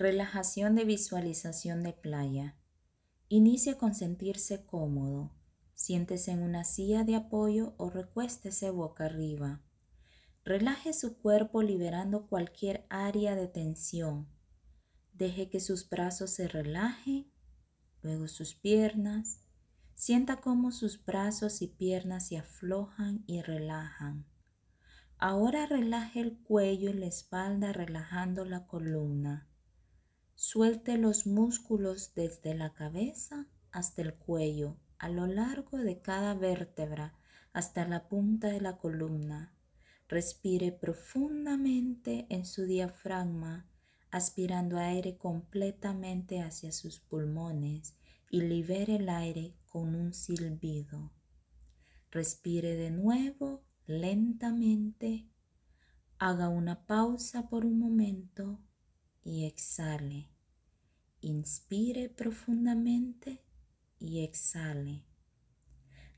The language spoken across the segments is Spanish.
Relajación de visualización de playa. Inicia con sentirse cómodo. Siéntese en una silla de apoyo o recuéstese boca arriba. Relaje su cuerpo liberando cualquier área de tensión. Deje que sus brazos se relajen, luego sus piernas. Sienta cómo sus brazos y piernas se aflojan y relajan. Ahora relaje el cuello y la espalda relajando la columna. Suelte los músculos desde la cabeza hasta el cuello, a lo largo de cada vértebra hasta la punta de la columna. Respire profundamente en su diafragma, aspirando aire completamente hacia sus pulmones y libere el aire con un silbido. Respire de nuevo lentamente. Haga una pausa por un momento y exhale. Inspire profundamente y exhale.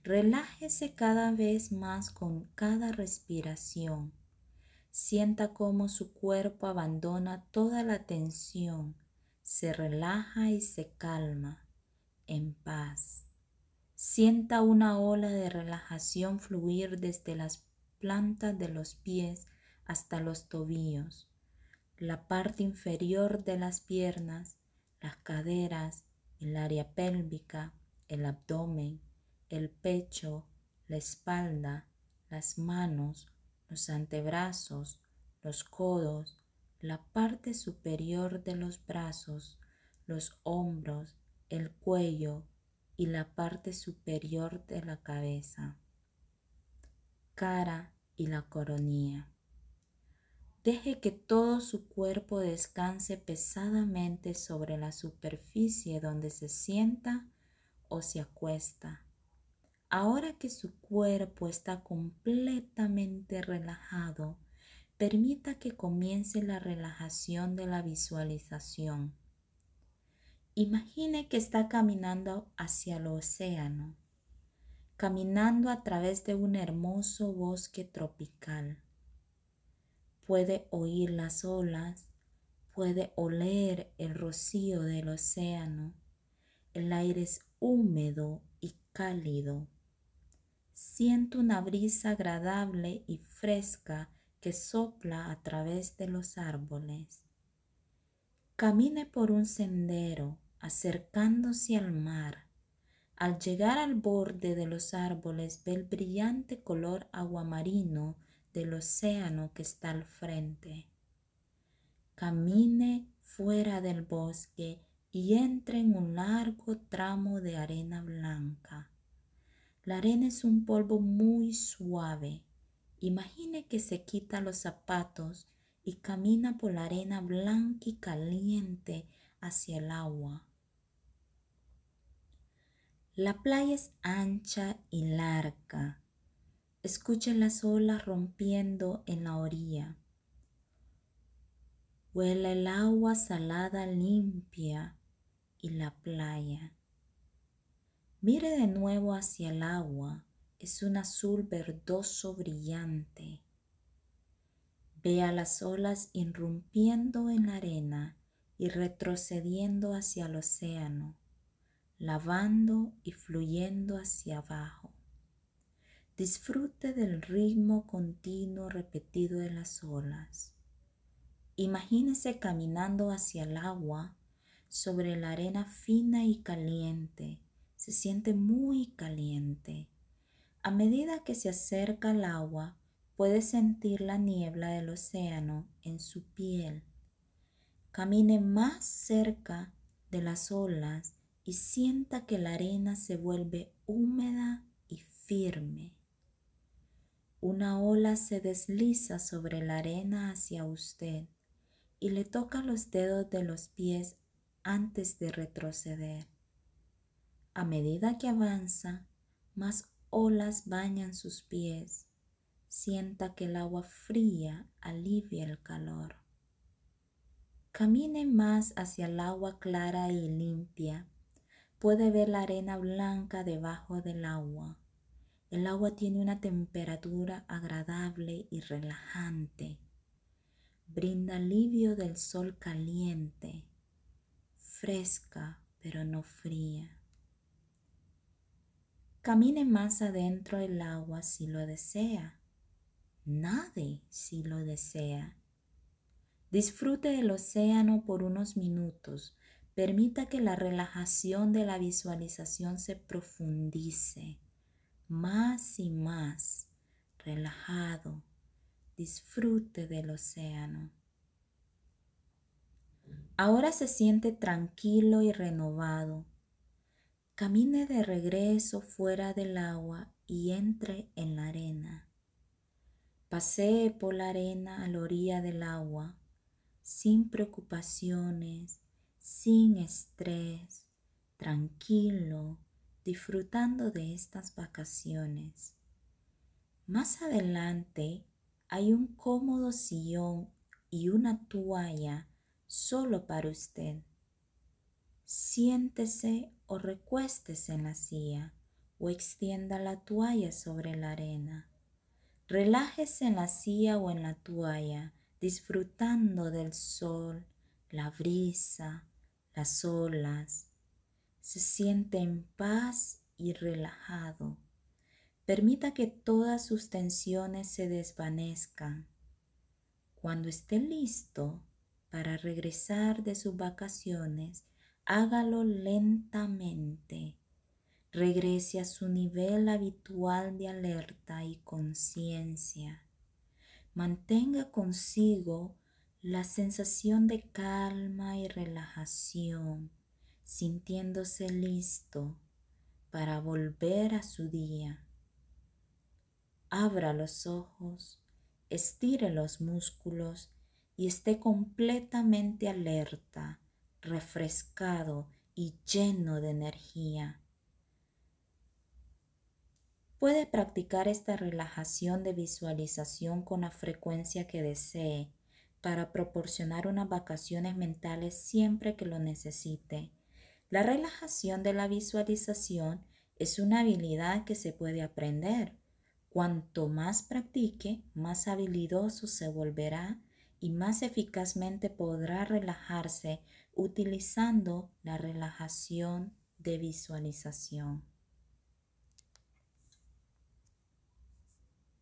Relájese cada vez más con cada respiración. Sienta cómo su cuerpo abandona toda la tensión, se relaja y se calma en paz. Sienta una ola de relajación fluir desde las plantas de los pies hasta los tobillos la parte inferior de las piernas, las caderas, el área pélvica, el abdomen, el pecho, la espalda, las manos, los antebrazos, los codos, la parte superior de los brazos, los hombros, el cuello y la parte superior de la cabeza, cara y la coronilla. Deje que todo su cuerpo descanse pesadamente sobre la superficie donde se sienta o se acuesta. Ahora que su cuerpo está completamente relajado, permita que comience la relajación de la visualización. Imagine que está caminando hacia el océano, caminando a través de un hermoso bosque tropical puede oír las olas, puede oler el rocío del océano. El aire es húmedo y cálido. Siento una brisa agradable y fresca que sopla a través de los árboles. Camine por un sendero acercándose al mar. Al llegar al borde de los árboles ve el brillante color aguamarino del océano que está al frente. Camine fuera del bosque y entre en un largo tramo de arena blanca. La arena es un polvo muy suave. Imagine que se quita los zapatos y camina por la arena blanca y caliente hacia el agua. La playa es ancha y larga Escuche las olas rompiendo en la orilla. Huela el agua salada limpia y la playa. Mire de nuevo hacia el agua. Es un azul verdoso brillante. Vea las olas irrumpiendo en la arena y retrocediendo hacia el océano, lavando y fluyendo hacia abajo. Disfrute del ritmo continuo repetido de las olas. Imagínese caminando hacia el agua sobre la arena fina y caliente. Se siente muy caliente. A medida que se acerca al agua, puede sentir la niebla del océano en su piel. Camine más cerca de las olas y sienta que la arena se vuelve húmeda y firme. Una ola se desliza sobre la arena hacia usted y le toca los dedos de los pies antes de retroceder. A medida que avanza, más olas bañan sus pies. Sienta que el agua fría alivia el calor. Camine más hacia el agua clara y limpia. Puede ver la arena blanca debajo del agua. El agua tiene una temperatura agradable y relajante. Brinda alivio del sol caliente. fresca pero no fría. Camine más adentro del agua si lo desea. Nade si lo desea. Disfrute del océano por unos minutos. Permita que la relajación de la visualización se profundice más y más relajado. Disfrute del océano. Ahora se siente tranquilo y renovado. Camine de regreso fuera del agua y entre en la arena. Pasee por la arena a la orilla del agua, sin preocupaciones, sin estrés, tranquilo, disfrutando de estas vacaciones. Más adelante hay un cómodo sillón y una toalla solo para usted. Siéntese o recuéstese en la silla o extienda la toalla sobre la arena. Relájese en la silla o en la toalla, disfrutando del sol, la brisa, las olas. Se siente en paz y relajado. Permita que todas sus tensiones se desvanezcan. Cuando esté listo, para regresar de sus vacaciones, hágalo lentamente. Regrese a su nivel habitual de alerta y conciencia. Mantenga consigo la sensación de calma y relajación, sintiéndose listo para volver a su día. Abra los ojos, estire los músculos y esté completamente alerta, refrescado y lleno de energía. Puede practicar esta relajación de visualización con la frecuencia que desee para proporcionar unas vacaciones mentales siempre que lo necesite. La relajación de la visualización es una habilidad que se puede aprender. Cuanto más practique, más habilidoso se volverá y más eficazmente podrá relajarse utilizando la relajación de visualización.